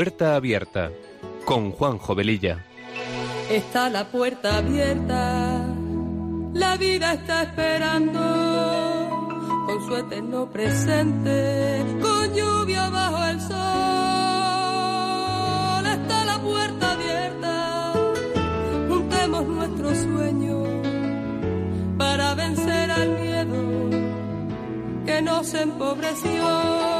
Puerta Abierta con Juan Jovelilla. Está la puerta abierta, la vida está esperando con su eterno presente, con lluvia bajo el sol. Está la puerta abierta, juntemos nuestros sueños para vencer al miedo que nos empobreció.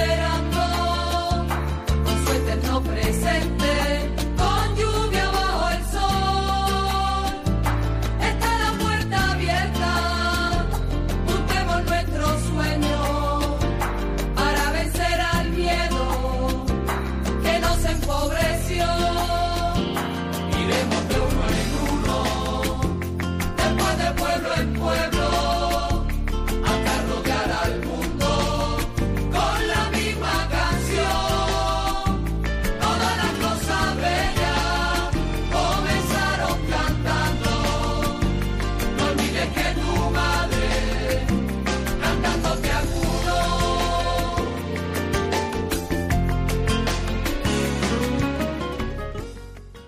esperando con su eterno presente.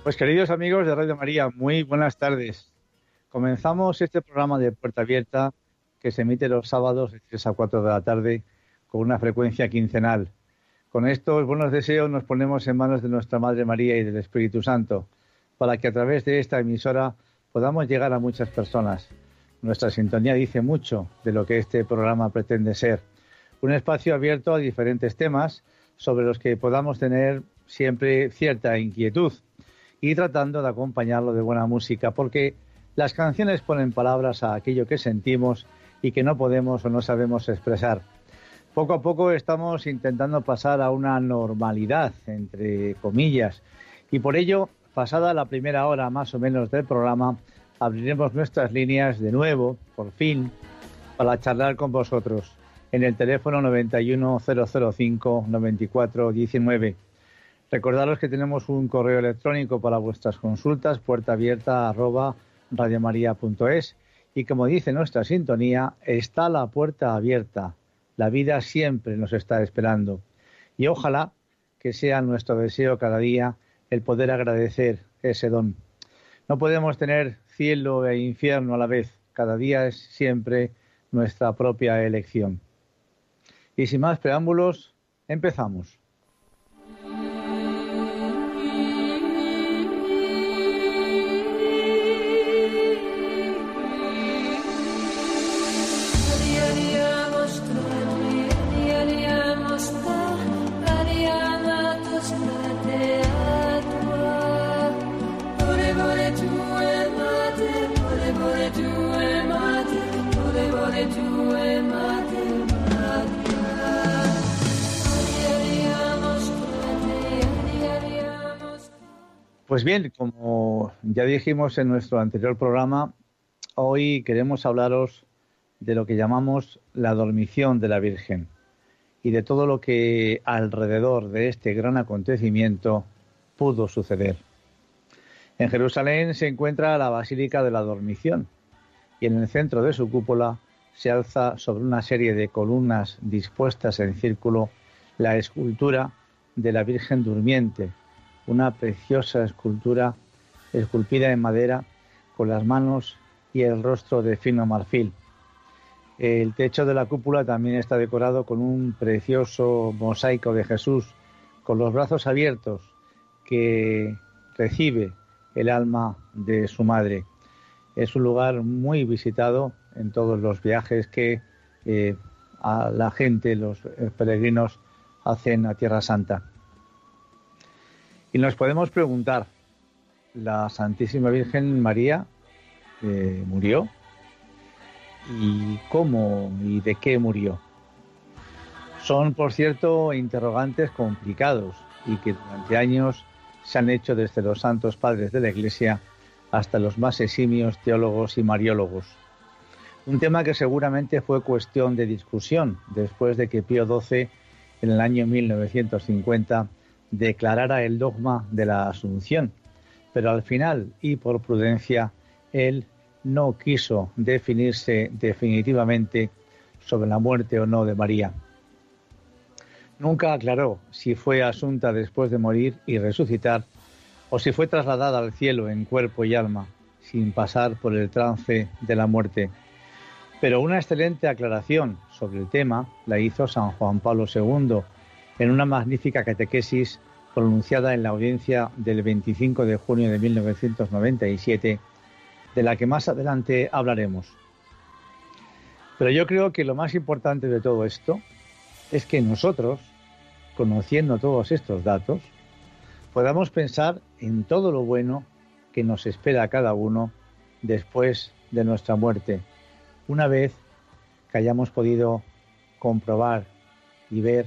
Pues queridos amigos de Radio María, muy buenas tardes. Comenzamos este programa de Puerta Abierta que se emite los sábados de 3 a 4 de la tarde con una frecuencia quincenal. Con estos buenos deseos nos ponemos en manos de nuestra Madre María y del Espíritu Santo para que a través de esta emisora podamos llegar a muchas personas. Nuestra sintonía dice mucho de lo que este programa pretende ser. Un espacio abierto a diferentes temas sobre los que podamos tener siempre cierta inquietud y tratando de acompañarlo de buena música, porque las canciones ponen palabras a aquello que sentimos y que no podemos o no sabemos expresar. Poco a poco estamos intentando pasar a una normalidad, entre comillas, y por ello, pasada la primera hora más o menos del programa, abriremos nuestras líneas de nuevo, por fin, para charlar con vosotros en el teléfono 91005 9419 Recordaros que tenemos un correo electrónico para vuestras consultas, puerta abierta arroba radiomaria.es y como dice nuestra sintonía, está la puerta abierta. La vida siempre nos está esperando. Y ojalá que sea nuestro deseo cada día el poder agradecer ese don. No podemos tener cielo e infierno a la vez. Cada día es siempre nuestra propia elección. Y sin más preámbulos, empezamos. Pues bien, como ya dijimos en nuestro anterior programa, hoy queremos hablaros de lo que llamamos la dormición de la Virgen y de todo lo que alrededor de este gran acontecimiento pudo suceder. En Jerusalén se encuentra la Basílica de la Dormición y en el centro de su cúpula se alza sobre una serie de columnas dispuestas en círculo la escultura de la Virgen Durmiente, una preciosa escultura esculpida en madera con las manos y el rostro de fino marfil. El techo de la cúpula también está decorado con un precioso mosaico de Jesús con los brazos abiertos que recibe el alma de su madre. Es un lugar muy visitado en todos los viajes que eh, a la gente, los peregrinos, hacen a Tierra Santa. Y nos podemos preguntar, ¿la Santísima Virgen María eh, murió? y cómo y de qué murió. Son, por cierto, interrogantes complicados y que durante años se han hecho desde los santos padres de la Iglesia hasta los más eximios teólogos y mariólogos. Un tema que seguramente fue cuestión de discusión después de que Pío XII, en el año 1950, declarara el dogma de la Asunción, pero al final y por prudencia, él no quiso definirse definitivamente sobre la muerte o no de María. Nunca aclaró si fue asunta después de morir y resucitar o si fue trasladada al cielo en cuerpo y alma, sin pasar por el trance de la muerte. Pero una excelente aclaración sobre el tema la hizo San Juan Pablo II en una magnífica catequesis pronunciada en la audiencia del 25 de junio de 1997, de la que más adelante hablaremos. Pero yo creo que lo más importante de todo esto es que nosotros, conociendo todos estos datos, podamos pensar en todo lo bueno que nos espera a cada uno después de nuestra muerte, una vez que hayamos podido comprobar y ver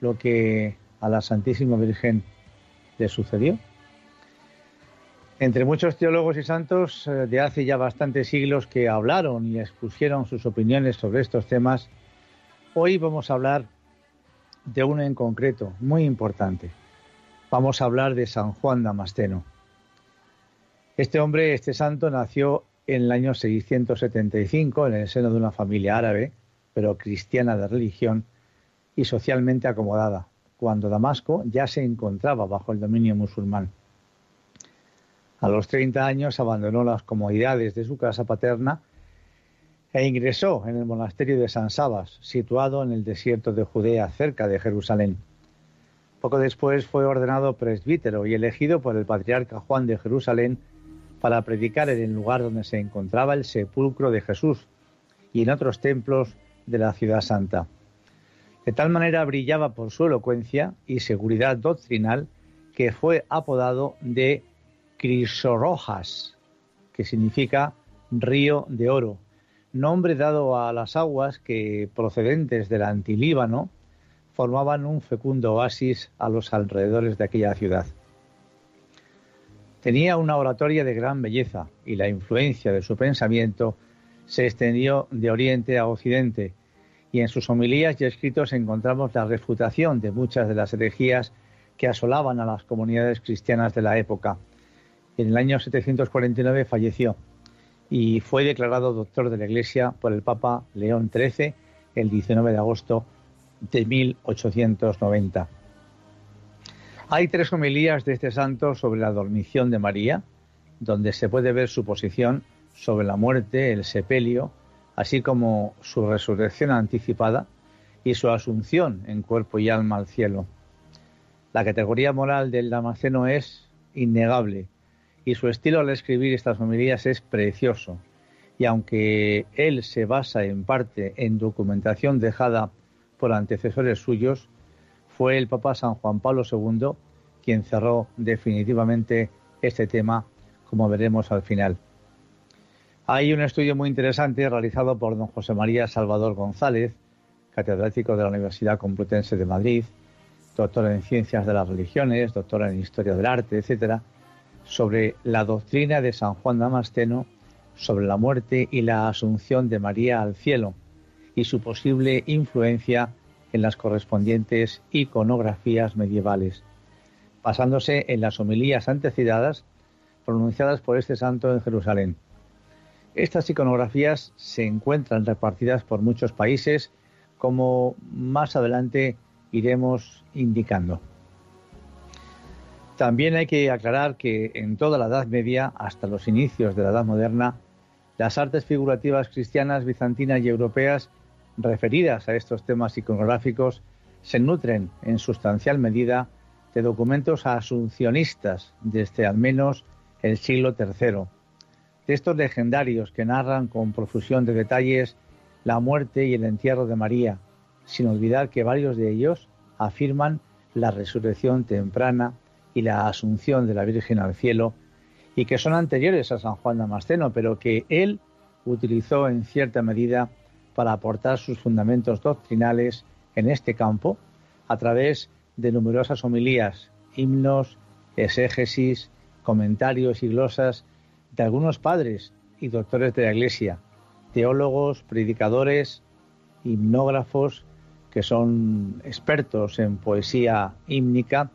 lo que a la Santísima Virgen le sucedió. Entre muchos teólogos y santos eh, de hace ya bastantes siglos que hablaron y expusieron sus opiniones sobre estos temas, hoy vamos a hablar de uno en concreto, muy importante. Vamos a hablar de San Juan Damasceno. Este hombre, este santo, nació en el año 675 en el seno de una familia árabe, pero cristiana de religión y socialmente acomodada, cuando Damasco ya se encontraba bajo el dominio musulmán. A los 30 años abandonó las comodidades de su casa paterna e ingresó en el monasterio de San Sabas, situado en el desierto de Judea, cerca de Jerusalén. Poco después fue ordenado presbítero y elegido por el patriarca Juan de Jerusalén para predicar en el lugar donde se encontraba el sepulcro de Jesús y en otros templos de la ciudad santa. De tal manera brillaba por su elocuencia y seguridad doctrinal que fue apodado de Crisorojas, que significa río de oro, nombre dado a las aguas que, procedentes del Antilíbano, formaban un fecundo oasis a los alrededores de aquella ciudad. Tenía una oratoria de gran belleza y la influencia de su pensamiento se extendió de oriente a occidente y en sus homilías y escritos encontramos la refutación de muchas de las herejías que asolaban a las comunidades cristianas de la época. En el año 749 falleció y fue declarado doctor de la Iglesia por el Papa León XIII el 19 de agosto de 1890. Hay tres homilías de este santo sobre la dormición de María, donde se puede ver su posición sobre la muerte, el sepelio, así como su resurrección anticipada y su asunción en cuerpo y alma al cielo. La categoría moral del Damasceno es innegable y su estilo al escribir estas homilías es precioso. Y aunque él se basa en parte en documentación dejada por antecesores suyos, fue el Papa San Juan Pablo II quien cerró definitivamente este tema, como veremos al final. Hay un estudio muy interesante realizado por don José María Salvador González, catedrático de la Universidad Complutense de Madrid, doctor en Ciencias de las Religiones, doctor en Historia del Arte, etcétera, sobre la doctrina de San Juan Damasceno sobre la muerte y la asunción de María al cielo y su posible influencia en las correspondientes iconografías medievales, basándose en las homilías antecitadas pronunciadas por este santo en Jerusalén. Estas iconografías se encuentran repartidas por muchos países, como más adelante iremos indicando. También hay que aclarar que en toda la Edad Media, hasta los inicios de la Edad Moderna, las artes figurativas cristianas, bizantinas y europeas referidas a estos temas iconográficos se nutren en sustancial medida de documentos asuncionistas desde al menos el siglo III. Textos legendarios que narran con profusión de detalles la muerte y el entierro de María, sin olvidar que varios de ellos afirman la resurrección temprana y la asunción de la Virgen al cielo, y que son anteriores a San Juan Damasceno, pero que él utilizó en cierta medida para aportar sus fundamentos doctrinales en este campo a través de numerosas homilías, himnos, exégesis, comentarios y glosas de algunos padres y doctores de la Iglesia, teólogos, predicadores, himnógrafos que son expertos en poesía hímnica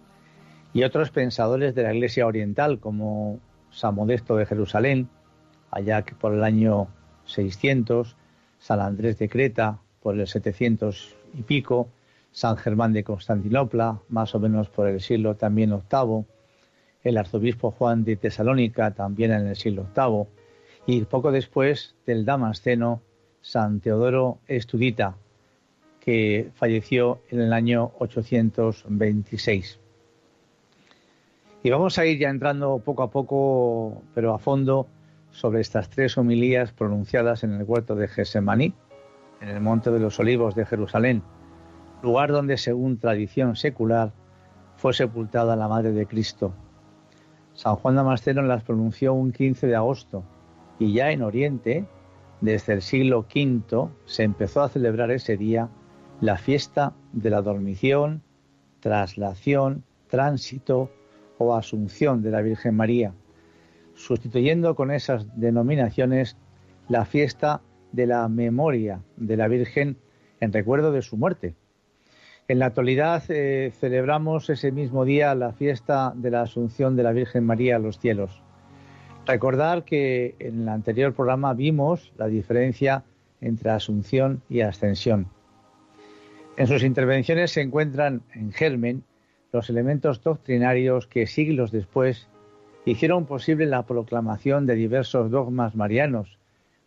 y otros pensadores de la Iglesia Oriental como San Modesto de Jerusalén, allá que por el año 600, San Andrés de Creta por el 700 y pico, San Germán de Constantinopla, más o menos por el siglo también octavo, el arzobispo Juan de Tesalónica también en el siglo VIII, y poco después del Damasceno, San Teodoro Estudita, que falleció en el año 826. Y vamos a ir ya entrando poco a poco, pero a fondo, sobre estas tres homilías pronunciadas en el huerto de Gesemaní, en el Monte de los Olivos de Jerusalén, lugar donde, según tradición secular, fue sepultada la Madre de Cristo. San Juan Damasceno las pronunció un 15 de agosto y ya en Oriente, desde el siglo V, se empezó a celebrar ese día la fiesta de la dormición, traslación, tránsito o asunción de la Virgen María, sustituyendo con esas denominaciones la fiesta de la memoria de la Virgen en recuerdo de su muerte. En la actualidad eh, celebramos ese mismo día la fiesta de la Asunción de la Virgen María a los cielos. Recordar que en el anterior programa vimos la diferencia entre Asunción y Ascensión. En sus intervenciones se encuentran en germen los elementos doctrinarios que siglos después hicieron posible la proclamación de diversos dogmas marianos,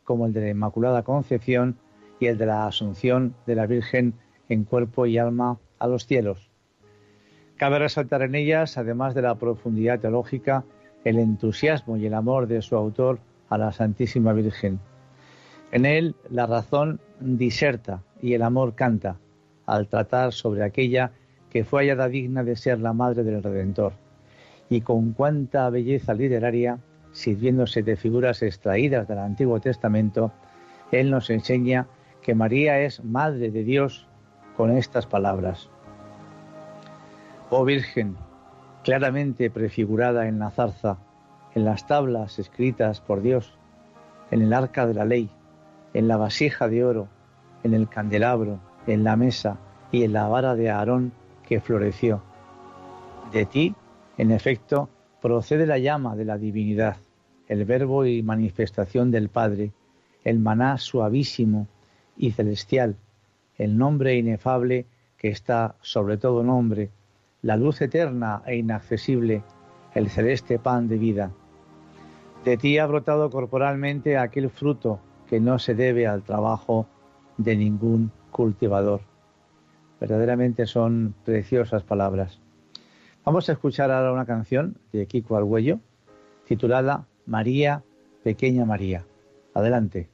como el de la Inmaculada Concepción y el de la Asunción de la Virgen en cuerpo y alma a los cielos. Cabe resaltar en ellas, además de la profundidad teológica, el entusiasmo y el amor de su autor a la Santísima Virgen. En él la razón diserta y el amor canta al tratar sobre aquella que fue hallada digna de ser la madre del Redentor. Y con cuánta belleza literaria, sirviéndose de figuras extraídas del Antiguo Testamento, él nos enseña que María es madre de Dios con estas palabras. Oh Virgen, claramente prefigurada en la zarza, en las tablas escritas por Dios, en el arca de la ley, en la vasija de oro, en el candelabro, en la mesa y en la vara de Aarón que floreció. De ti, en efecto, procede la llama de la divinidad, el verbo y manifestación del Padre, el maná suavísimo y celestial, el nombre inefable que está sobre todo nombre, la luz eterna e inaccesible, el celeste pan de vida. De ti ha brotado corporalmente aquel fruto que no se debe al trabajo de ningún cultivador. Verdaderamente son preciosas palabras. Vamos a escuchar ahora una canción de Kiko Arguello titulada María, Pequeña María. Adelante.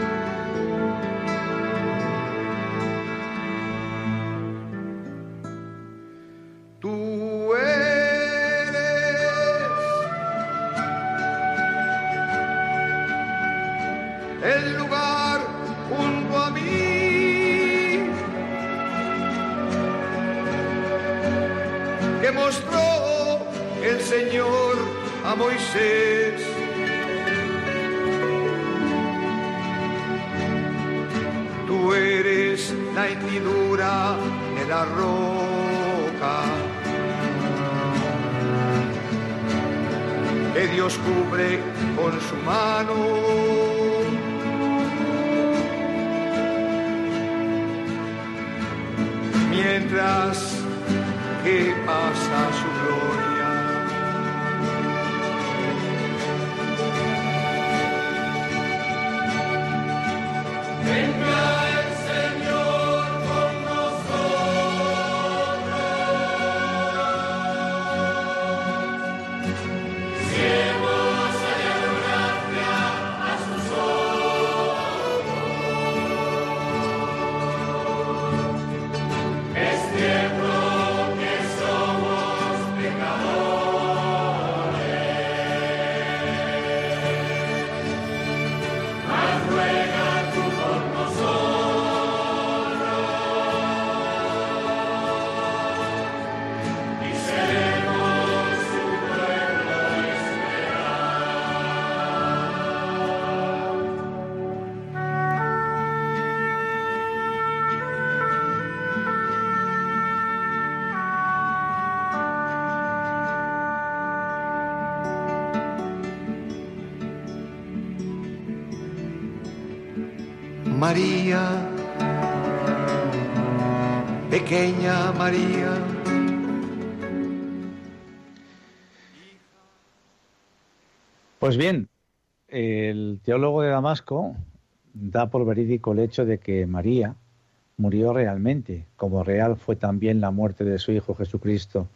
Pequeña María. Pues bien, el teólogo de Damasco da por verídico el hecho de que María murió realmente, como real fue también la muerte de su Hijo Jesucristo.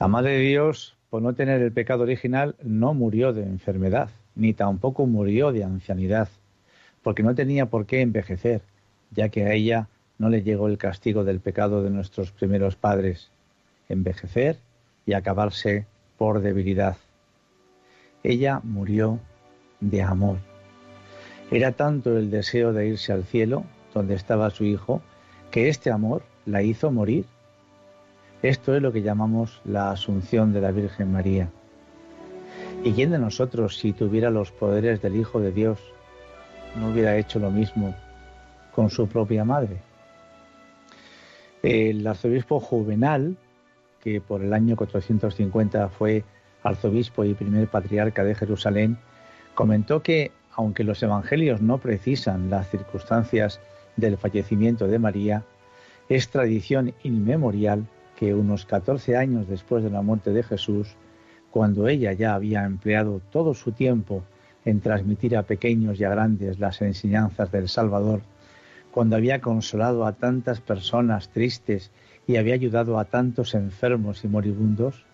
La Madre de Dios, por no tener el pecado original, no murió de enfermedad, ni tampoco murió de ancianidad, porque no tenía por qué envejecer, ya que a ella no le llegó el castigo del pecado de nuestros primeros padres, envejecer y acabarse por debilidad. Ella murió de amor. Era tanto el deseo de irse al cielo, donde estaba su hijo, que este amor la hizo morir. Esto es lo que llamamos la asunción de la Virgen María. ¿Y quién de nosotros, si tuviera los poderes del Hijo de Dios, no hubiera hecho lo mismo con su propia madre? El arzobispo Juvenal, que por el año 450 fue arzobispo y primer patriarca de Jerusalén, comentó que, aunque los evangelios no precisan las circunstancias del fallecimiento de María, es tradición inmemorial que unos 14 años después de la muerte de Jesús, cuando ella ya había empleado todo su tiempo en transmitir a pequeños y a grandes las enseñanzas del Salvador, cuando había consolado a tantas personas tristes y había ayudado a tantos enfermos y moribundos,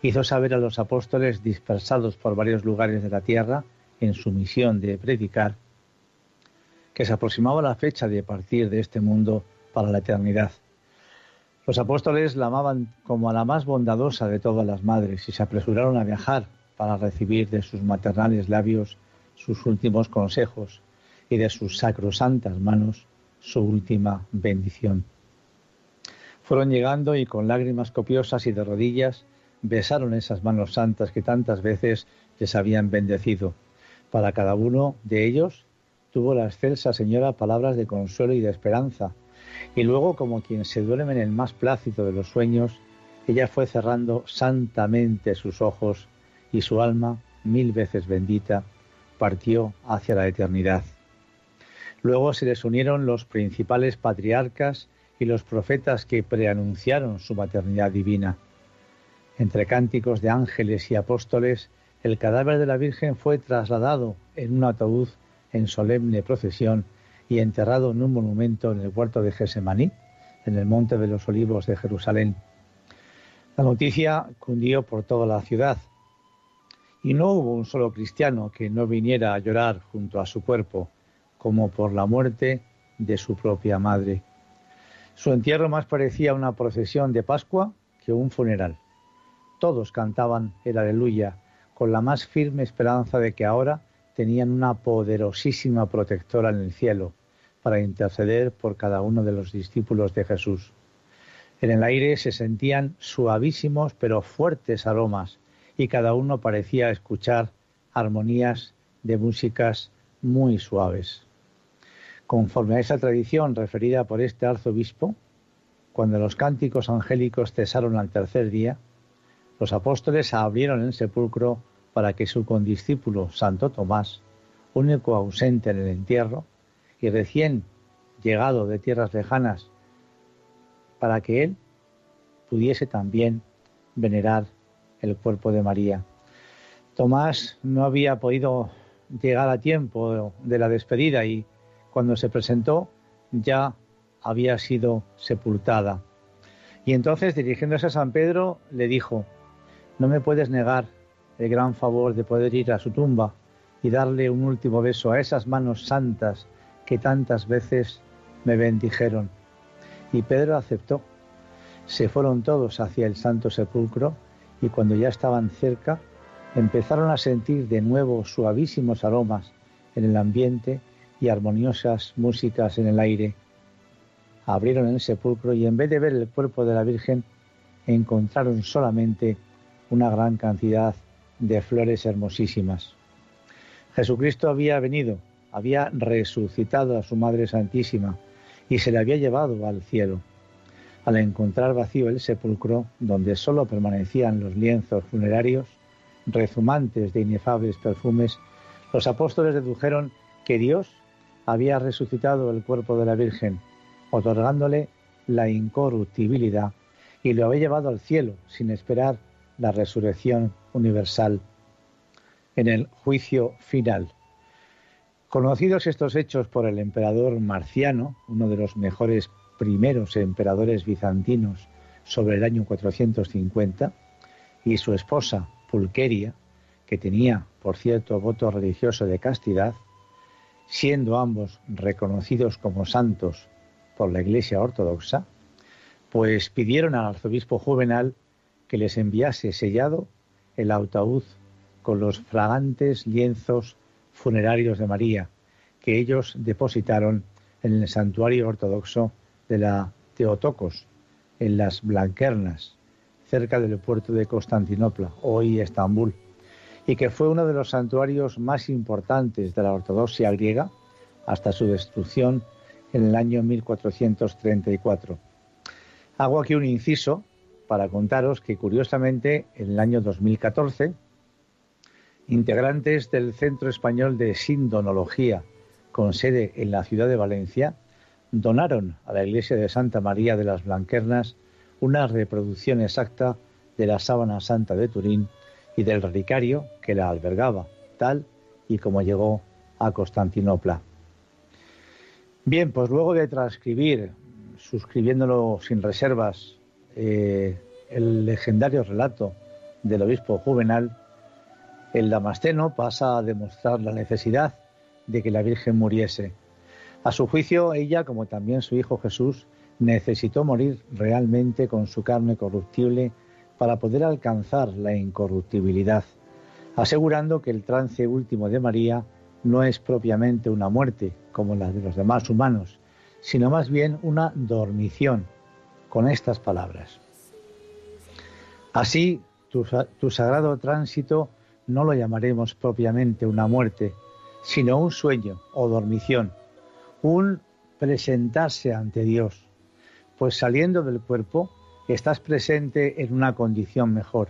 hizo saber a los apóstoles dispersados por varios lugares de la tierra en su misión de predicar, que se aproximaba la fecha de partir de este mundo para la eternidad. Los apóstoles la amaban como a la más bondadosa de todas las madres y se apresuraron a viajar para recibir de sus maternales labios sus últimos consejos y de sus sacrosantas manos su última bendición. Fueron llegando y con lágrimas copiosas y de rodillas besaron esas manos santas que tantas veces les habían bendecido. Para cada uno de ellos tuvo la excelsa señora palabras de consuelo y de esperanza, y luego, como quien se duerme en el más plácido de los sueños, ella fue cerrando santamente sus ojos y su alma, mil veces bendita, partió hacia la eternidad. Luego se les unieron los principales patriarcas y los profetas que preanunciaron su maternidad divina. Entre cánticos de ángeles y apóstoles, el cadáver de la Virgen fue trasladado en un ataúd en solemne procesión y enterrado en un monumento en el huerto de Gesemaní, en el Monte de los Olivos de Jerusalén. La noticia cundió por toda la ciudad y no hubo un solo cristiano que no viniera a llorar junto a su cuerpo, como por la muerte de su propia madre. Su entierro más parecía una procesión de Pascua que un funeral. Todos cantaban el aleluya con la más firme esperanza de que ahora tenían una poderosísima protectora en el cielo para interceder por cada uno de los discípulos de Jesús. En el aire se sentían suavísimos pero fuertes aromas y cada uno parecía escuchar armonías de músicas muy suaves. Conforme a esa tradición referida por este arzobispo, cuando los cánticos angélicos cesaron al tercer día, los apóstoles abrieron el sepulcro para que su condiscípulo Santo Tomás, único ausente en el entierro y recién llegado de tierras lejanas, para que él pudiese también venerar el cuerpo de María. Tomás no había podido llegar a tiempo de la despedida y cuando se presentó ya había sido sepultada. Y entonces, dirigiéndose a San Pedro, le dijo, no me puedes negar el gran favor de poder ir a su tumba y darle un último beso a esas manos santas que tantas veces me bendijeron. Y Pedro aceptó. Se fueron todos hacia el santo sepulcro y cuando ya estaban cerca, empezaron a sentir de nuevo suavísimos aromas en el ambiente y armoniosas músicas en el aire. Abrieron el sepulcro y en vez de ver el cuerpo de la Virgen, encontraron solamente una gran cantidad de flores hermosísimas. Jesucristo había venido, había resucitado a su Madre Santísima y se le había llevado al cielo. Al encontrar vacío el sepulcro, donde sólo permanecían los lienzos funerarios, rezumantes de inefables perfumes, los apóstoles dedujeron que Dios había resucitado el cuerpo de la Virgen, otorgándole la incorruptibilidad y lo había llevado al cielo sin esperar la resurrección universal en el juicio final. Conocidos estos hechos por el emperador Marciano, uno de los mejores primeros emperadores bizantinos sobre el año 450, y su esposa Pulqueria, que tenía, por cierto, voto religioso de castidad, siendo ambos reconocidos como santos por la Iglesia Ortodoxa, pues pidieron al arzobispo Juvenal que les enviase sellado el ataúd con los fragantes lienzos funerarios de María, que ellos depositaron en el santuario ortodoxo de la Teotocos, en las Blanquernas, cerca del puerto de Constantinopla, hoy Estambul, y que fue uno de los santuarios más importantes de la ortodoxia griega hasta su destrucción en el año 1434. Hago aquí un inciso para contaros que curiosamente en el año 2014 integrantes del Centro Español de Sindonología con sede en la ciudad de Valencia donaron a la iglesia de Santa María de las Blanquernas una reproducción exacta de la sábana santa de Turín y del relicario que la albergaba, tal y como llegó a Constantinopla. Bien, pues luego de transcribir, suscribiéndolo sin reservas, eh, el legendario relato del obispo Juvenal, el Damasceno pasa a demostrar la necesidad de que la Virgen muriese. A su juicio, ella, como también su hijo Jesús, necesitó morir realmente con su carne corruptible para poder alcanzar la incorruptibilidad, asegurando que el trance último de María no es propiamente una muerte como la de los demás humanos, sino más bien una dormición, con estas palabras. Así, tu, tu sagrado tránsito no lo llamaremos propiamente una muerte, sino un sueño o dormición, un presentarse ante Dios, pues saliendo del cuerpo estás presente en una condición mejor.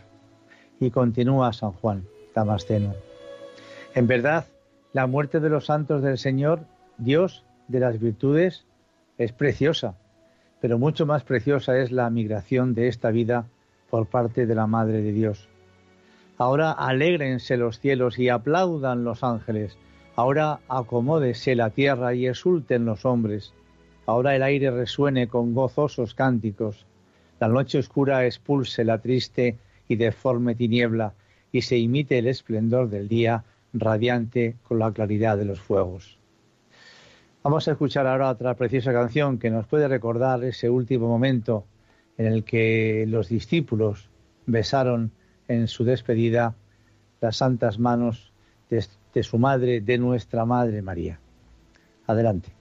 Y continúa San Juan Damasceno. En verdad, la muerte de los santos del Señor, Dios de las virtudes, es preciosa, pero mucho más preciosa es la migración de esta vida por parte de la Madre de Dios. Ahora alégrense los cielos y aplaudan los ángeles. Ahora acomódese la tierra y exulten los hombres ahora el aire resuene con gozosos cánticos, la noche oscura expulse la triste y deforme tiniebla y se imite el esplendor del día radiante con la claridad de los fuegos. Vamos a escuchar ahora otra preciosa canción que nos puede recordar ese último momento en el que los discípulos besaron en su despedida las santas manos de, de su madre, de nuestra Madre María. Adelante.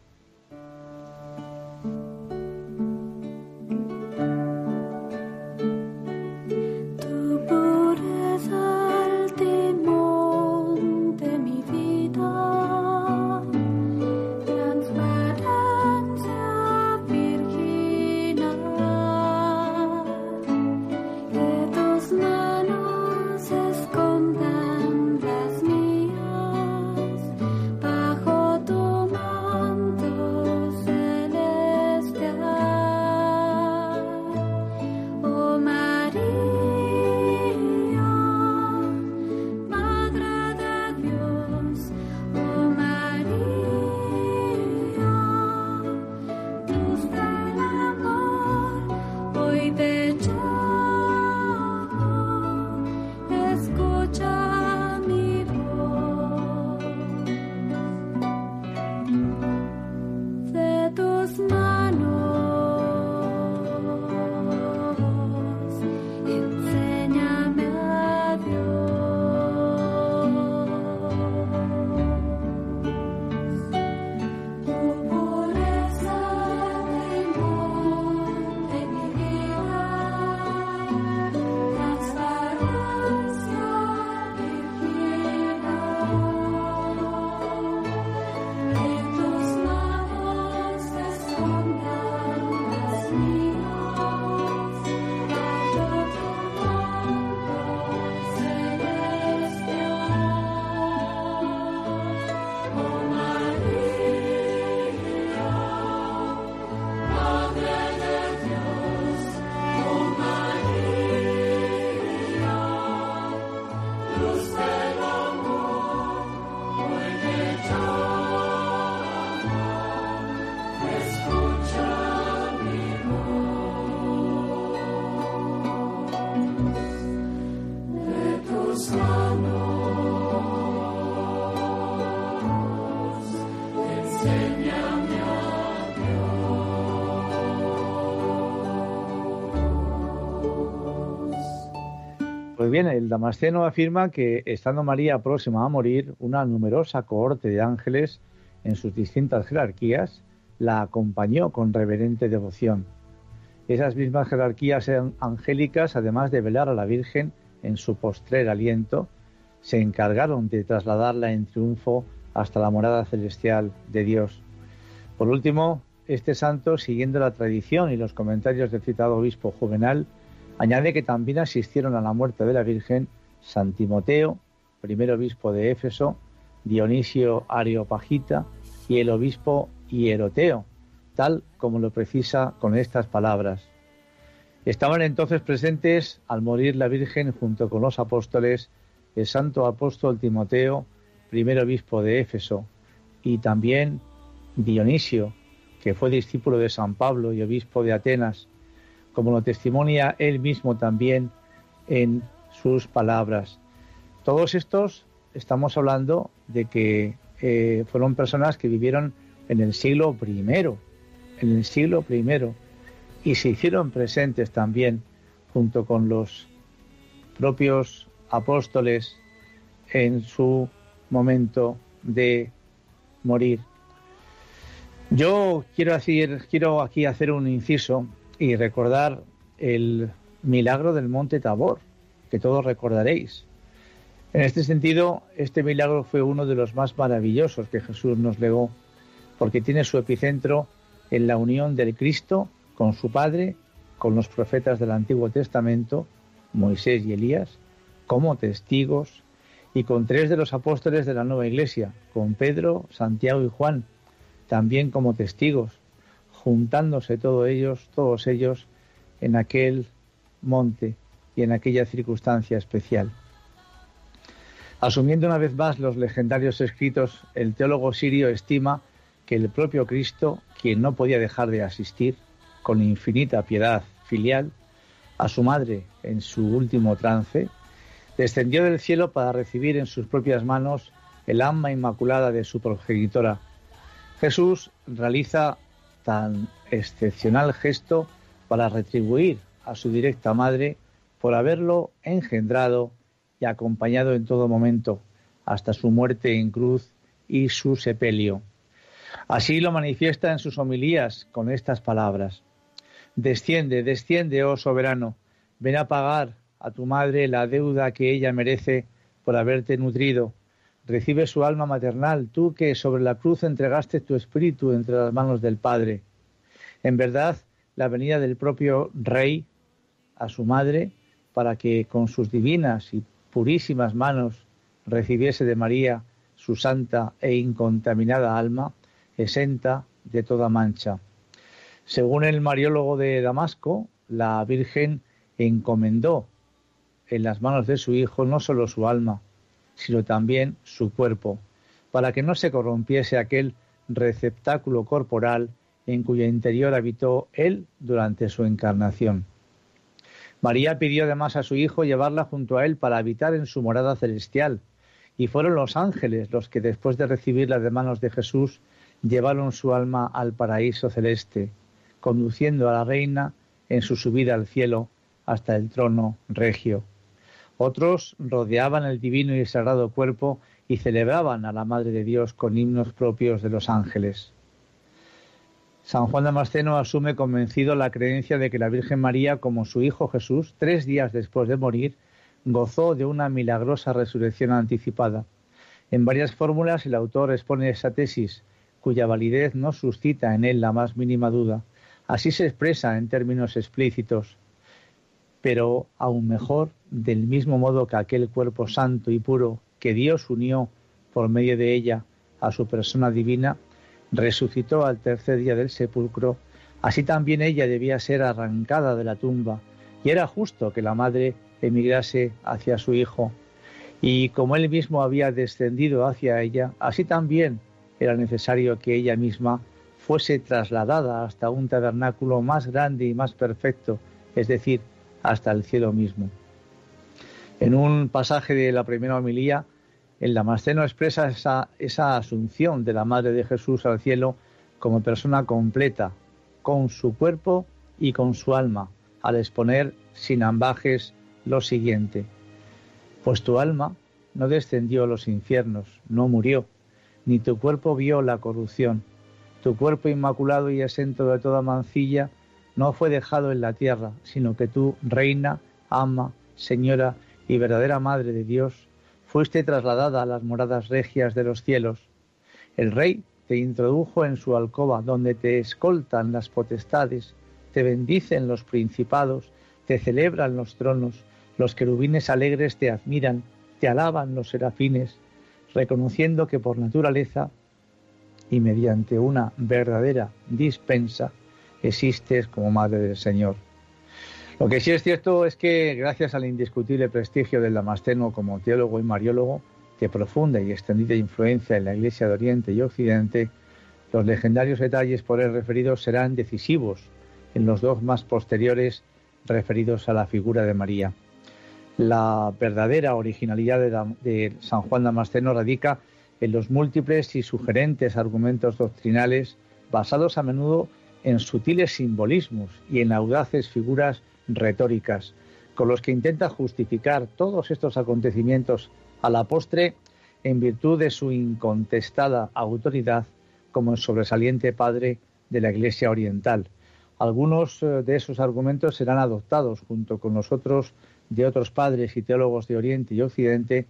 Pues el Damasceno afirma que, estando María próxima a morir, una numerosa cohorte de ángeles en sus distintas jerarquías la acompañó con reverente devoción. Esas mismas jerarquías angélicas, además de velar a la Virgen en su postrer aliento, se encargaron de trasladarla en triunfo hasta la morada celestial de Dios. Por último, este santo, siguiendo la tradición y los comentarios del citado obispo Juvenal, Añade que también asistieron a la muerte de la Virgen San Timoteo, primer obispo de Éfeso, Dionisio Areopagita y el obispo Hieroteo, tal como lo precisa con estas palabras. Estaban entonces presentes al morir la Virgen junto con los apóstoles el santo apóstol Timoteo, primer obispo de Éfeso, y también Dionisio, que fue discípulo de San Pablo y obispo de Atenas, como lo testimonia él mismo también en sus palabras. Todos estos estamos hablando de que eh, fueron personas que vivieron en el siglo I, en el siglo I, y se hicieron presentes también junto con los propios apóstoles en su momento de morir. Yo quiero decir, quiero aquí hacer un inciso y recordar el milagro del monte Tabor, que todos recordaréis. En este sentido, este milagro fue uno de los más maravillosos que Jesús nos legó, porque tiene su epicentro en la unión del Cristo con su Padre, con los profetas del Antiguo Testamento, Moisés y Elías, como testigos, y con tres de los apóstoles de la nueva iglesia, con Pedro, Santiago y Juan, también como testigos, juntándose todos ellos, todos ellos en aquel monte y en aquella circunstancia especial. Asumiendo una vez más los legendarios escritos, el teólogo sirio estima que el propio Cristo, quien no podía dejar de asistir con infinita piedad filial a su madre en su último trance, descendió del cielo para recibir en sus propias manos el alma inmaculada de su progenitora. Jesús realiza tan excepcional gesto para retribuir a su directa madre por haberlo engendrado y acompañado en todo momento hasta su muerte en cruz y su sepelio. Así lo manifiesta en sus homilías con estas palabras. Desciende, desciende, oh soberano, ven a pagar a tu madre la deuda que ella merece por haberte nutrido. Recibe su alma maternal, tú que sobre la cruz entregaste tu espíritu entre las manos del Padre. En verdad, la venida del propio Rey a su madre para que con sus divinas y purísimas manos recibiese de María su santa e incontaminada alma, exenta de toda mancha. Según el mariólogo de Damasco, la Virgen encomendó en las manos de su Hijo no solo su alma, sino también su cuerpo, para que no se corrompiese aquel receptáculo corporal en cuyo interior habitó él durante su encarnación. María pidió además a su Hijo llevarla junto a él para habitar en su morada celestial, y fueron los ángeles los que después de recibirla de manos de Jesús llevaron su alma al paraíso celeste, conduciendo a la reina en su subida al cielo hasta el trono regio. Otros rodeaban el divino y sagrado cuerpo y celebraban a la Madre de Dios con himnos propios de los ángeles. San Juan Damasceno asume convencido la creencia de que la Virgen María, como su Hijo Jesús, tres días después de morir, gozó de una milagrosa resurrección anticipada. En varias fórmulas el autor expone esa tesis, cuya validez no suscita en él la más mínima duda, Así se expresa en términos explícitos, pero aún mejor, del mismo modo que aquel cuerpo santo y puro que Dios unió por medio de ella a su persona divina, resucitó al tercer día del sepulcro, así también ella debía ser arrancada de la tumba, y era justo que la madre emigrase hacia su hijo. Y como él mismo había descendido hacia ella, así también era necesario que ella misma fuese trasladada hasta un tabernáculo más grande y más perfecto, es decir, hasta el cielo mismo. En un pasaje de la primera homilía, el Damasceno expresa esa, asunción de la Madre de Jesús al cielo como persona completa, con su cuerpo y con su alma, al exponer sin ambajes lo siguiente. Pues tu alma no descendió a los infiernos, no murió, ni tu cuerpo vio la corrupción. Tu cuerpo inmaculado y exento de toda mancilla no fue dejado en la tierra, sino que tú, reina, ama, señora y verdadera madre de Dios, fuiste trasladada a las moradas regias de los cielos. El rey te introdujo en su alcoba, donde te escoltan las potestades, te bendicen los principados, te celebran los tronos, los querubines alegres te admiran, te alaban los serafines, reconociendo que por naturaleza y mediante una verdadera dispensa existes como Madre del Señor. Lo que sí es cierto es que gracias al indiscutible prestigio del Damasceno como teólogo y mariólogo, de profunda y extendida influencia en la Iglesia de Oriente y Occidente, los legendarios detalles por él referidos serán decisivos en los dos más posteriores referidos a la figura de María. La verdadera originalidad de, de San Juan Damasceno radica en los múltiples y sugerentes argumentos doctrinales basados a menudo en sutiles simbolismos y en audaces figuras retóricas, con los que intenta justificar todos estos acontecimientos a la postre en virtud de su incontestada autoridad como el sobresaliente padre de la Iglesia Oriental. Algunos eh, de esos argumentos serán adoptados junto con los otros de otros padres y teólogos de Oriente y Occidente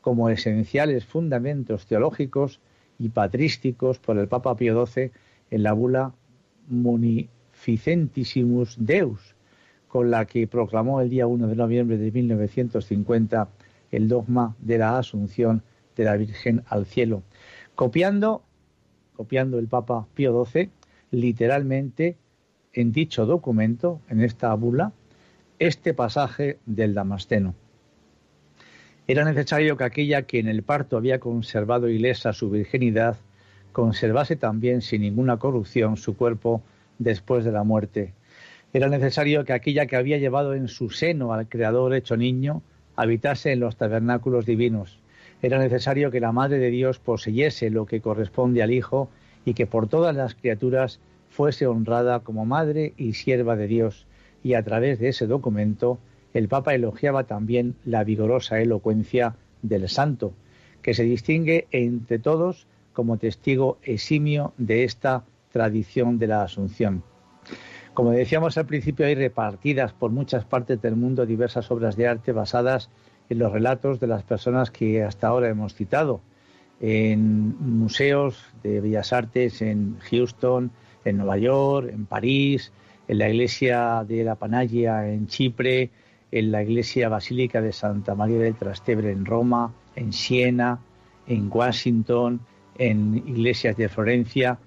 como esenciales fundamentos teológicos y patrísticos por el Papa Pío XII en la bula Munificentissimus Deus, con la que proclamó el día 1 de noviembre de 1950 el dogma de la asunción de la Virgen al cielo, copiando, copiando el Papa Pío XII, literalmente en dicho documento, en esta bula, este pasaje del Damasceno. Era necesario que aquella que en el parto había conservado ilesa su virginidad, conservase también sin ninguna corrupción su cuerpo después de la muerte, era necesario que aquella que había llevado en su seno al Creador hecho niño habitase en los tabernáculos divinos. Era necesario que la Madre de Dios poseyese lo que corresponde al Hijo y que por todas las criaturas fuese honrada como Madre y sierva de Dios. Y a través de ese documento el Papa elogiaba también la vigorosa elocuencia del Santo, que se distingue entre todos como testigo eximio de esta tradición de la Asunción. Como decíamos al principio, hay repartidas por muchas partes del mundo diversas obras de arte basadas en los relatos de las personas que hasta ahora hemos citado, en museos de bellas artes en Houston, en Nueva York, en París, en la iglesia de la Panagia en Chipre, en la iglesia basílica de Santa María del Trastevere en Roma, en Siena, en Washington, en iglesias de Florencia,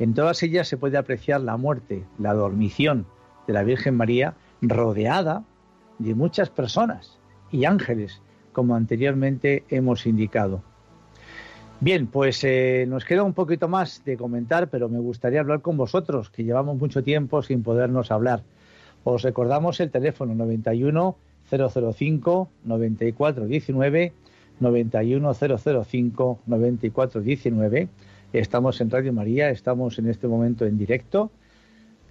en todas ellas se puede apreciar la muerte, la dormición de la Virgen María rodeada de muchas personas y ángeles, como anteriormente hemos indicado. Bien, pues eh, nos queda un poquito más de comentar, pero me gustaría hablar con vosotros, que llevamos mucho tiempo sin podernos hablar. Os recordamos el teléfono 91 005 9419 91 005 9419 Estamos en Radio María, estamos en este momento en directo,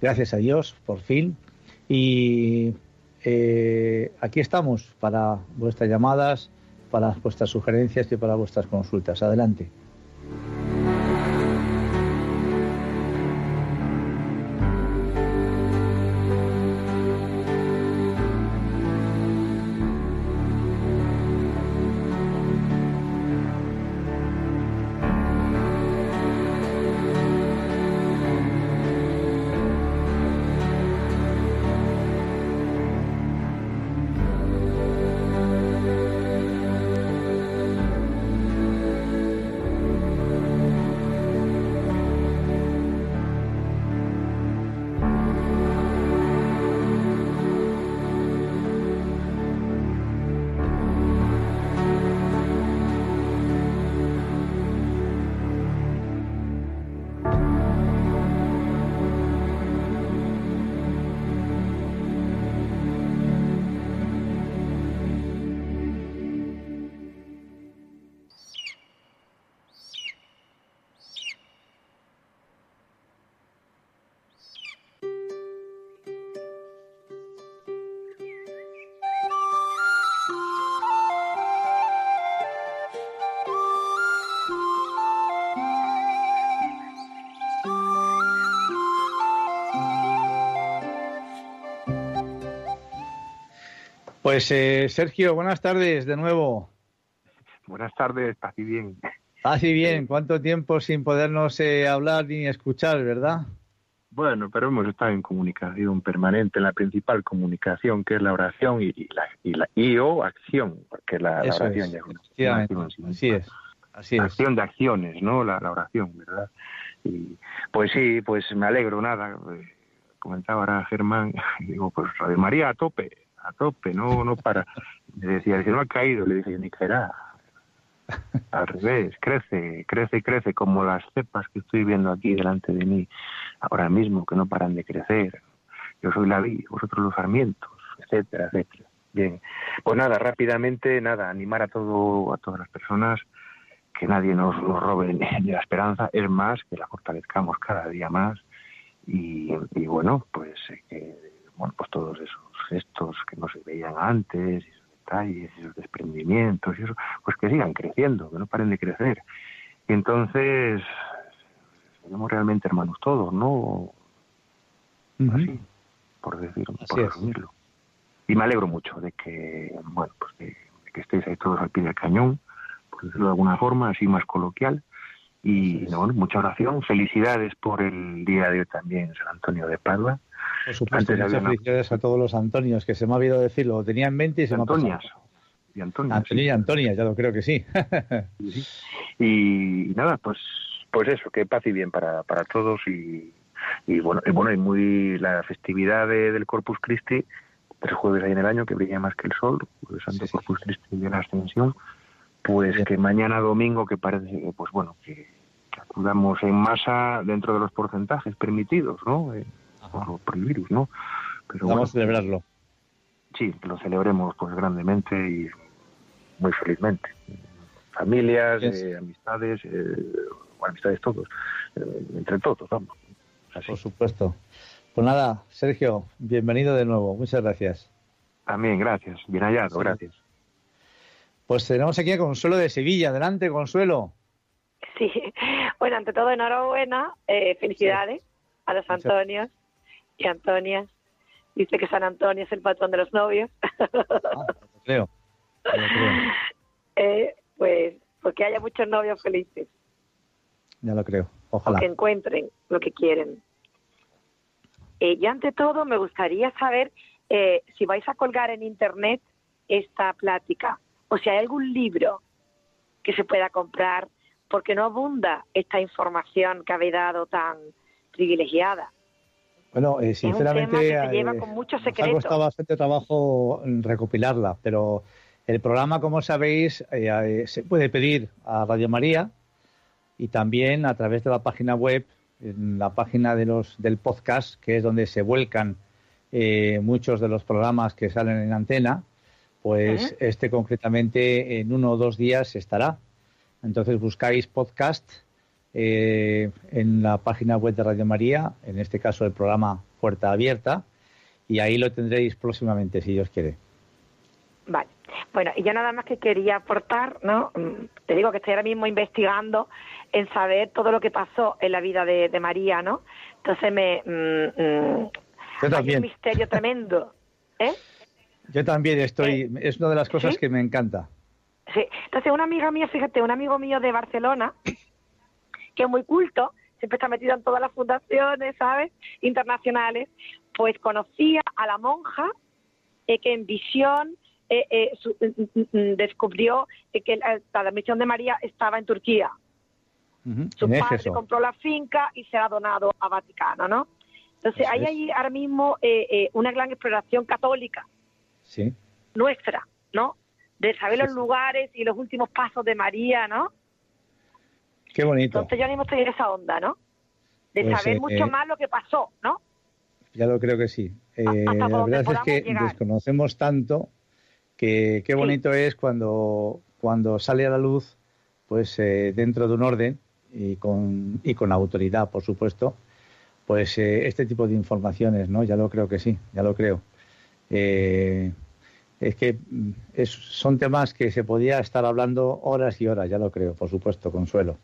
gracias a Dios, por fin. Y eh, aquí estamos para vuestras llamadas, para vuestras sugerencias y para vuestras consultas. Adelante. Pues eh, Sergio, buenas tardes de nuevo. Buenas tardes, así bien. Así bien, ¿cuánto tiempo sin podernos eh, hablar ni escuchar, verdad? Bueno, pero hemos estado en comunicación permanente, en la principal comunicación, que es la oración y, la, y, la, y o acción, porque la, la oración es. ya es una acción, Así es. Así es. Acción de acciones, ¿no? La, la, oración, ¿verdad? Y pues sí, pues me alegro, nada. Eh, comentaba ahora Germán, digo, pues Radio María a tope, a tope, no, no para. Me decía, si no ha caído, le dije, ni caerá. Al revés, crece, crece crece, como las cepas que estoy viendo aquí delante de mí ahora mismo, que no paran de crecer. Yo soy la vid, vosotros los sarmientos, etcétera, etcétera. Bien, pues nada, rápidamente, nada, animar a todo, a todas las personas que nadie nos, robe ni la esperanza, es más, que la fortalezcamos cada día más y, bueno, pues eh, bueno, pues todos esos gestos que no se veían antes, esos detalles, esos desprendimientos y eso, pues que sigan creciendo, que no paren de crecer. Y entonces, somos realmente hermanos todos, ¿no? Uh -huh. Así, por decirlo, por resumirlo. Y me alegro mucho de que, bueno, pues de, de que estéis ahí todos al pie del cañón, por decirlo de alguna forma, así más coloquial. Y no, bueno, mucha oración. Felicidades por el día de hoy también, San Antonio de Padua. Por supuesto, muchas había una- felicidades a todos los Antonios, que se me ha olvidado decirlo, lo tenía en mente y se me ha Antonias. pasado. Y Antonio. Antonio y Antonia, ya lo creo que sí. Y, y nada, pues pues eso, que paz y bien para, para todos y, y bueno, y bueno, y muy la festividad de- del Corpus Christi, tres jueves ahí en el año que brilla más que el sol, el Santo Sí, sí. Corpus Christi de la Ascensión, pues que mañana domingo que parece, que, pues bueno, que, acudamos en masa dentro de los porcentajes permitidos, ¿no? Eh, por, por el virus, ¿no? Pero bueno, Vamos a celebrarlo. sí, lo celebremos pues grandemente y muy felizmente. Familias, eh, amistades, eh, bueno, amistades todos, eh, entre todos, vamos. Así. Por supuesto. Pues nada, Sergio, bienvenido de nuevo. Muchas gracias. También, gracias. Bien hallado, Sí. gracias. Pues tenemos aquí a Consuelo de Sevilla. Adelante, Consuelo. Sí, bueno, ante todo, enhorabuena, eh, felicidades a los Antonios y Antonias. Dice que San Antonio es el patrón de los novios. Ah, lo creo. Lo creo. Eh, pues, porque haya muchos novios felices, Ya lo creo. Ojalá. que encuentren lo que quieren. Eh, y ante todo, me gustaría saber eh, si vais a colgar en internet esta plática o si hay algún libro que se pueda comprar, porque no abunda esta información que habéis dado tan privilegiada. Bueno, eh, un tema sinceramente, que se lleva eh, con mucho nos ha costado bastante trabajo mm, recopilarla, pero el programa, como sabéis, eh, eh, se puede pedir a Radio María y también a través de la página web, en la página de los del podcast, que es donde se vuelcan muchos de los programas que salen en antena, pues este concretamente en uno o dos días estará. Entonces buscáis podcast eh, en la página web de Radio María, en este caso el programa Puerta Abierta, y ahí lo tendréis próximamente, si Dios quiere. Vale. Bueno, y yo nada más que quería aportar, ¿no? Mm, Te digo que estoy ahora mismo investigando en saber todo lo que pasó en la vida de, de María, ¿no? Entonces me... mm, mm, hay un misterio tremendo, ¿eh? Yo también estoy, es una de las cosas ¿sí? que me encanta. Sí. Entonces, una amiga mía, fíjate, un amigo mío de Barcelona, que es muy culto, siempre está metido en todas las fundaciones, ¿sabes? Internacionales, pues conocía a la monja eh, que en visión eh, eh, su- mm, mm, descubrió eh, que la, la misión de María estaba en Turquía. Su padre compró la finca y se la ha donado a Vaticano, ¿no? Entonces, Así hay es. ahí ahora mismo eh, eh, una gran exploración católica Sí, nuestra, ¿no? De saber Sí, los lugares y los últimos pasos de María, ¿no? qué bonito. Entonces yo mismo estoy en esa onda, ¿no? De Pues, saber eh, mucho eh, más lo que pasó, ¿no? Ya lo creo que sí. Eh, la verdad es que llegar. desconocemos tanto que qué bonito es cuando, cuando sale a la luz, pues eh, dentro de un orden y con, y con autoridad, por supuesto, pues eh, este tipo de informaciones, ¿no? Ya lo creo que sí, ya lo creo. Eh, es que mm, es- son temas que se podía estar hablando horas y horas, ya lo creo, por supuesto, Consuelo.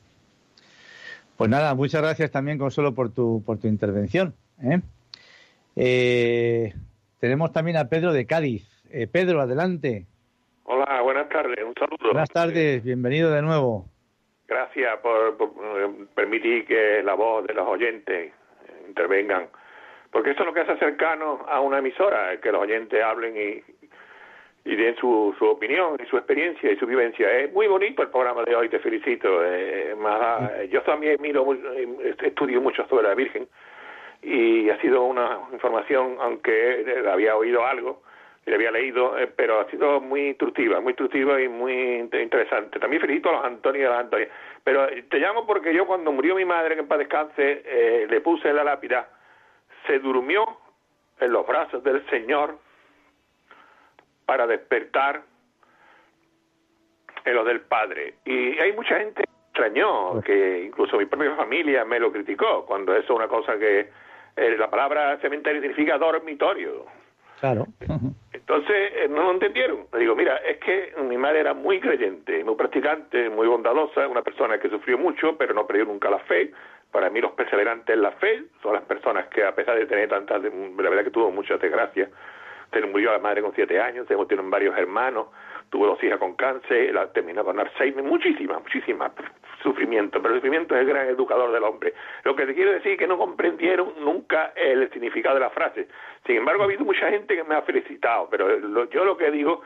Pues nada, muchas gracias también, Consuelo, por tu, por tu intervención. ¿eh? Eh, tenemos también a Pedro de Cádiz. Eh, Pedro, adelante. Hola, buenas tardes, un saludo. Buenas tardes, bienvenido de nuevo. Gracias por, por, eh, permitir que la voz de los oyentes intervengan, porque eso es lo que hace cercano a una emisora, que los oyentes hablen y, y den su, su opinión y su experiencia y su vivencia. Es muy bonito el programa de hoy, te felicito. Eh, más, yo también miro, estudio mucho sobre la Virgen y ha sido una información, aunque había oído algo, le había leído, eh, pero ha sido muy instructiva, muy instructiva y muy interesante. También felicito a los Antonio y a las Antonias. Pero eh, te llamo porque yo cuando murió mi madre, que en paz descanse, eh, le puse la lápida, se durmió en los brazos del Señor para despertar en lo del Padre. Y hay mucha gente que extrañó, que incluso mi propia familia me lo criticó, cuando eso es una cosa que eh, la palabra cementerio significa dormitorio. Claro. Entonces, eh, no lo entendieron. Le digo, mira, es que mi madre era muy creyente, muy practicante, muy bondadosa, una persona que sufrió mucho, pero no perdió nunca la fe. Para mí los perseverantes en la fe son las personas que, a pesar de tener tantas, la verdad que tuvo muchas desgracias, se murió la madre con siete años, tienen varios hermanos, tuvo dos hijas con cáncer, la terminó con Alzheimer, muchísimas, muchísimas sufrimiento, pero el sufrimiento es el gran educador del hombre. Lo que te quiero decir es que no comprendieron nunca el significado de la frase. Sin embargo, ha habido mucha gente que me ha felicitado, pero yo lo que digo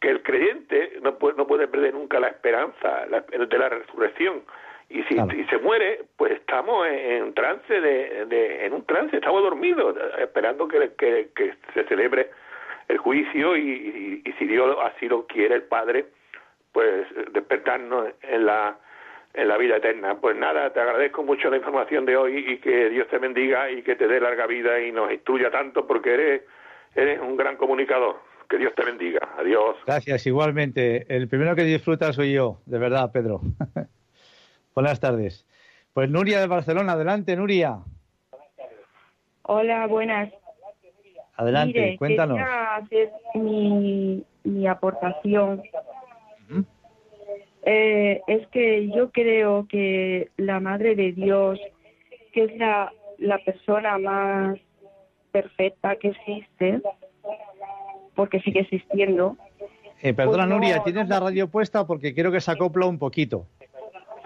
que el creyente no puede, no puede perder nunca la esperanza de la resurrección. Y si, se muere, pues estamos en, trance de, en un trance, estamos dormidos, esperando que, que, que se celebre el juicio y, y, si Dios así lo quiere el Padre, pues despertarnos en la en la vida eterna. Pues nada, te agradezco mucho la información de hoy y que Dios te bendiga y que te dé larga vida y nos instruya tanto porque eres, eres un gran comunicador. Que Dios te bendiga. Adiós. Gracias, igualmente. El primero que disfruta soy yo, de verdad, Pedro. Buenas tardes. Pues Nuria de Barcelona, adelante, Nuria. Hola, buenas. Adelante, Mire, cuéntanos. Quería hacer mi, mi aportación. Eh, es que yo creo que la Madre de Dios, que es la, la persona más perfecta que existe, porque sigue existiendo. Eh, perdona, Pues no, Nuria, ¿tienes la radio puesta? Porque quiero que se acopla un poquito.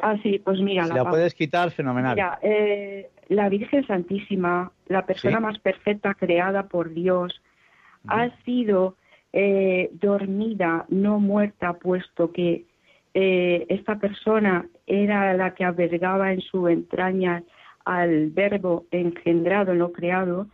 Ah, sí, pues mira, Si la puedes quitar, fenomenal. Mira, eh, la Virgen Santísima, la persona Sí. más perfecta creada por Dios, ha sido eh, dormida, no muerta, puesto que eh, esta persona era la que albergaba en su entraña al verbo engendrado, no creado,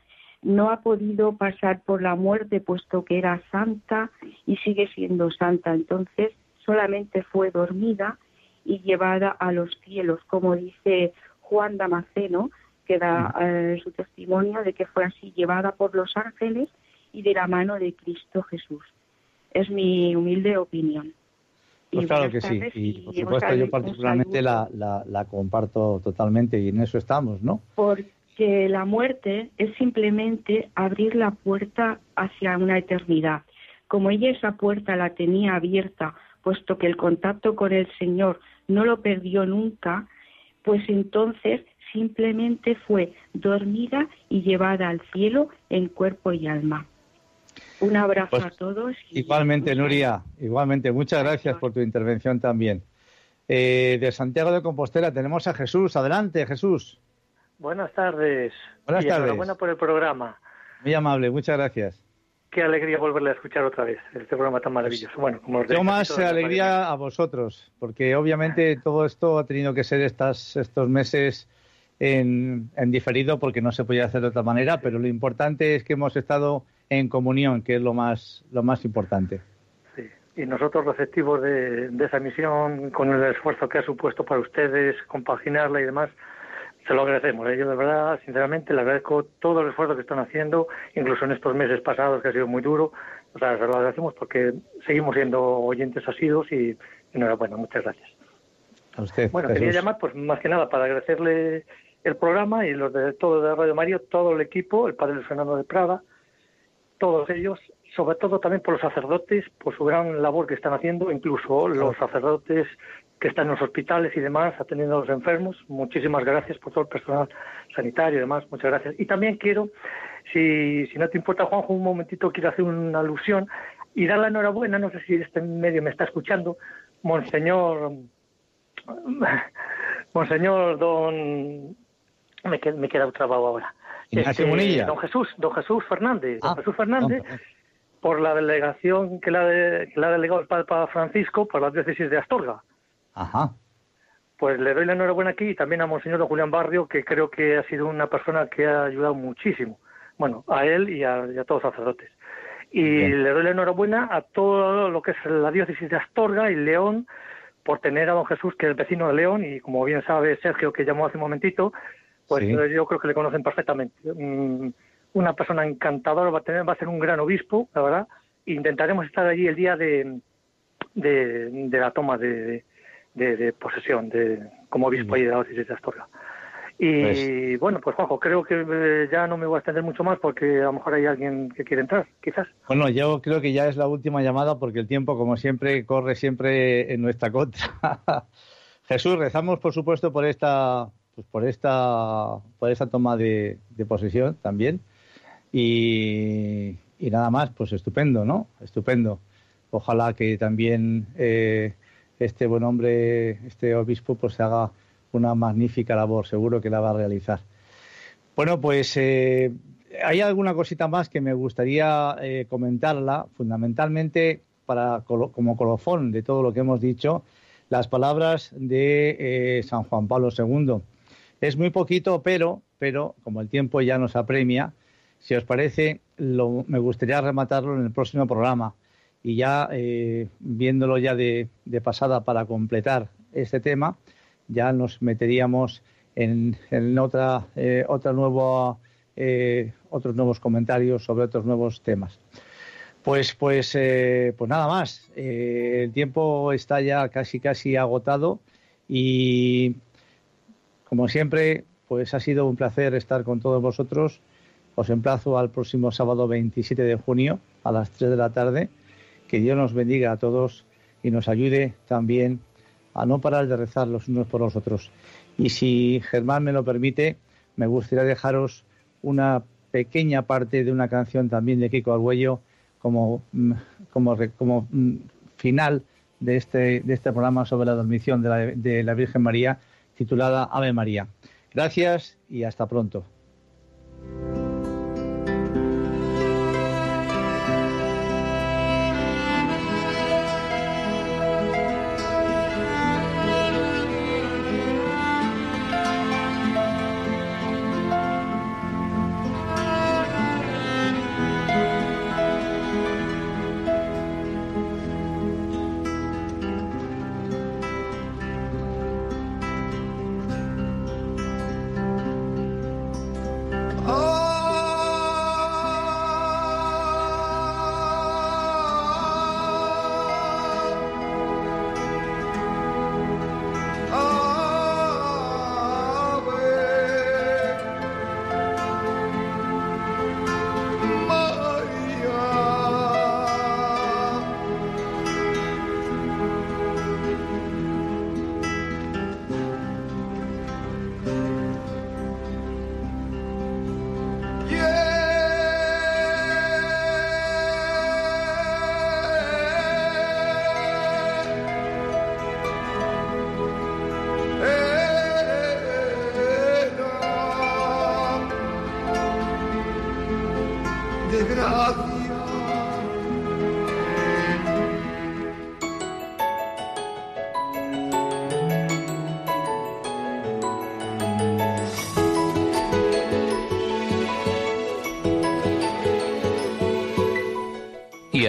no ha podido pasar por la muerte, puesto que era santa y sigue siendo santa. Entonces, solamente fue dormida y llevada a los cielos, como dice Juan Damasceno, que da eh, su testimonio de que fue así llevada por los ángeles y de la mano de Cristo Jesús. Es mi humilde opinión. Pues claro que sí. Y por supuesto yo particularmente la, la, la comparto totalmente y en eso estamos, ¿no? porque la muerte es simplemente abrir la puerta hacia una eternidad. Como ella esa puerta la tenía abierta, puesto que el contacto con el Señor no lo perdió nunca, pues entonces simplemente fue dormida y llevada al cielo en cuerpo y alma. Un abrazo Pues, a todos. y Igualmente, Nuria, igualmente. Muchas gracias por tu intervención también. Eh, de Santiago de Compostela tenemos a Jesús. Adelante, Jesús. Buenas tardes. Buenas y tardes. Enhorabuena por el programa. Muy amable, muchas gracias. Qué alegría volverle a escuchar otra vez este programa tan maravilloso. Bueno, como os Yo más alegría a vosotros, porque obviamente todo esto ha tenido que ser estas, estos meses en, en diferido porque no se podía hacer de otra manera, pero lo importante es que hemos estado en comunión, que es lo más, lo más importante. Sí. Y nosotros receptivos de, de esa misión, con el esfuerzo que ha supuesto para ustedes compaginarla y demás, se lo agradecemos. ¿eh? Yo de verdad, sinceramente, le agradezco todo el esfuerzo que están haciendo, incluso en estos meses pasados que ha sido muy duro. O sea, se lo agradecemos porque seguimos siendo oyentes asiduos y enhorabuena, muchas gracias. A usted. Bueno, Jesús. quería llamar, pues más que nada, para agradecerle el programa y los de todo de Radio Mario, todo el equipo, el padre Fernando de Prada, todos ellos, sobre todo también por los sacerdotes, por su gran labor que están haciendo, incluso los sacerdotes que están en los hospitales y demás, atendiendo a los enfermos. Muchísimas gracias por todo el personal sanitario y demás, muchas gracias. Y también quiero Si, si no te importa, Juanjo, un momentito quiero hacer una alusión y dar la enhorabuena, no sé si este medio me está escuchando, Monseñor, Monseñor Don, me, qued, me he quedado trabado ahora. Munilla. Don Jesús, Don Jesús Fernández, Don Ah, Jesús Fernández, no, por la delegación que de- le ha delegado el Papa Francisco por la diócesis de Astorga. Ajá. Pues le doy la enhorabuena aquí y también a Monseñor Julián Barrio, que creo que ha sido una persona que ha ayudado muchísimo. Bueno, a él y a, y a todos los sacerdotes. Y Bien. le doy la enhorabuena a todo lo que es la diócesis de Astorga y León por tener a don Jesús, que es vecino de León, y como bien sabe Sergio, que llamó hace un momentito, pues Sí. yo creo que le conocen perfectamente. Mm, una persona encantadora, va a, tener, va a ser un gran obispo, la verdad. Intentaremos estar allí el día de, de, de la toma de, de, de posesión de, como obispo ahí de la diócesis de Astorga. Y bueno, pues Juanjo, creo que eh, ya no me voy a extender mucho más porque a lo mejor hay alguien que quiere entrar, quizás. Bueno, yo creo que ya es la última llamada porque el tiempo, como siempre, corre siempre en nuestra contra. Jesús, rezamos, por supuesto, por esta, pues por esta, por esta toma de, de posesión también. Y, y nada más, pues estupendo, ¿no? Estupendo. Ojalá que también eh, este buen hombre, este obispo, pues haga una magnífica labor. Seguro que la va a realizar. Bueno, pues eh, hay alguna cosita más que me gustaría eh, comentarla, fundamentalmente para como colofón de todo lo que hemos dicho, las palabras de eh, San Juan Pablo II. Es muy poquito, pero, pero como el tiempo ya nos apremia, si os parece, me gustaría rematarlo en el próximo programa y ya eh, viéndolo ya de, de pasada para completar este tema, ya nos meteríamos en, otra, eh, otra nueva, eh, otros nuevos comentarios sobre otros nuevos temas. Pues, pues, eh, pues nada más. El tiempo está ya casi, casi agotado y, como siempre, pues ha sido un placer estar con todos vosotros. Os emplazo al próximo sábado 27 de junio a las 3 de la tarde. Que Dios nos bendiga a todos y nos ayude también a no parar de rezar los unos por los otros. Y si Germán me lo permite, me gustaría dejaros una pequeña parte de una canción también de Kiko Arguello como, mm, como, como mm, final de este, de este programa sobre la dormición de la Virgen María, titulada Ave María. Gracias y hasta pronto.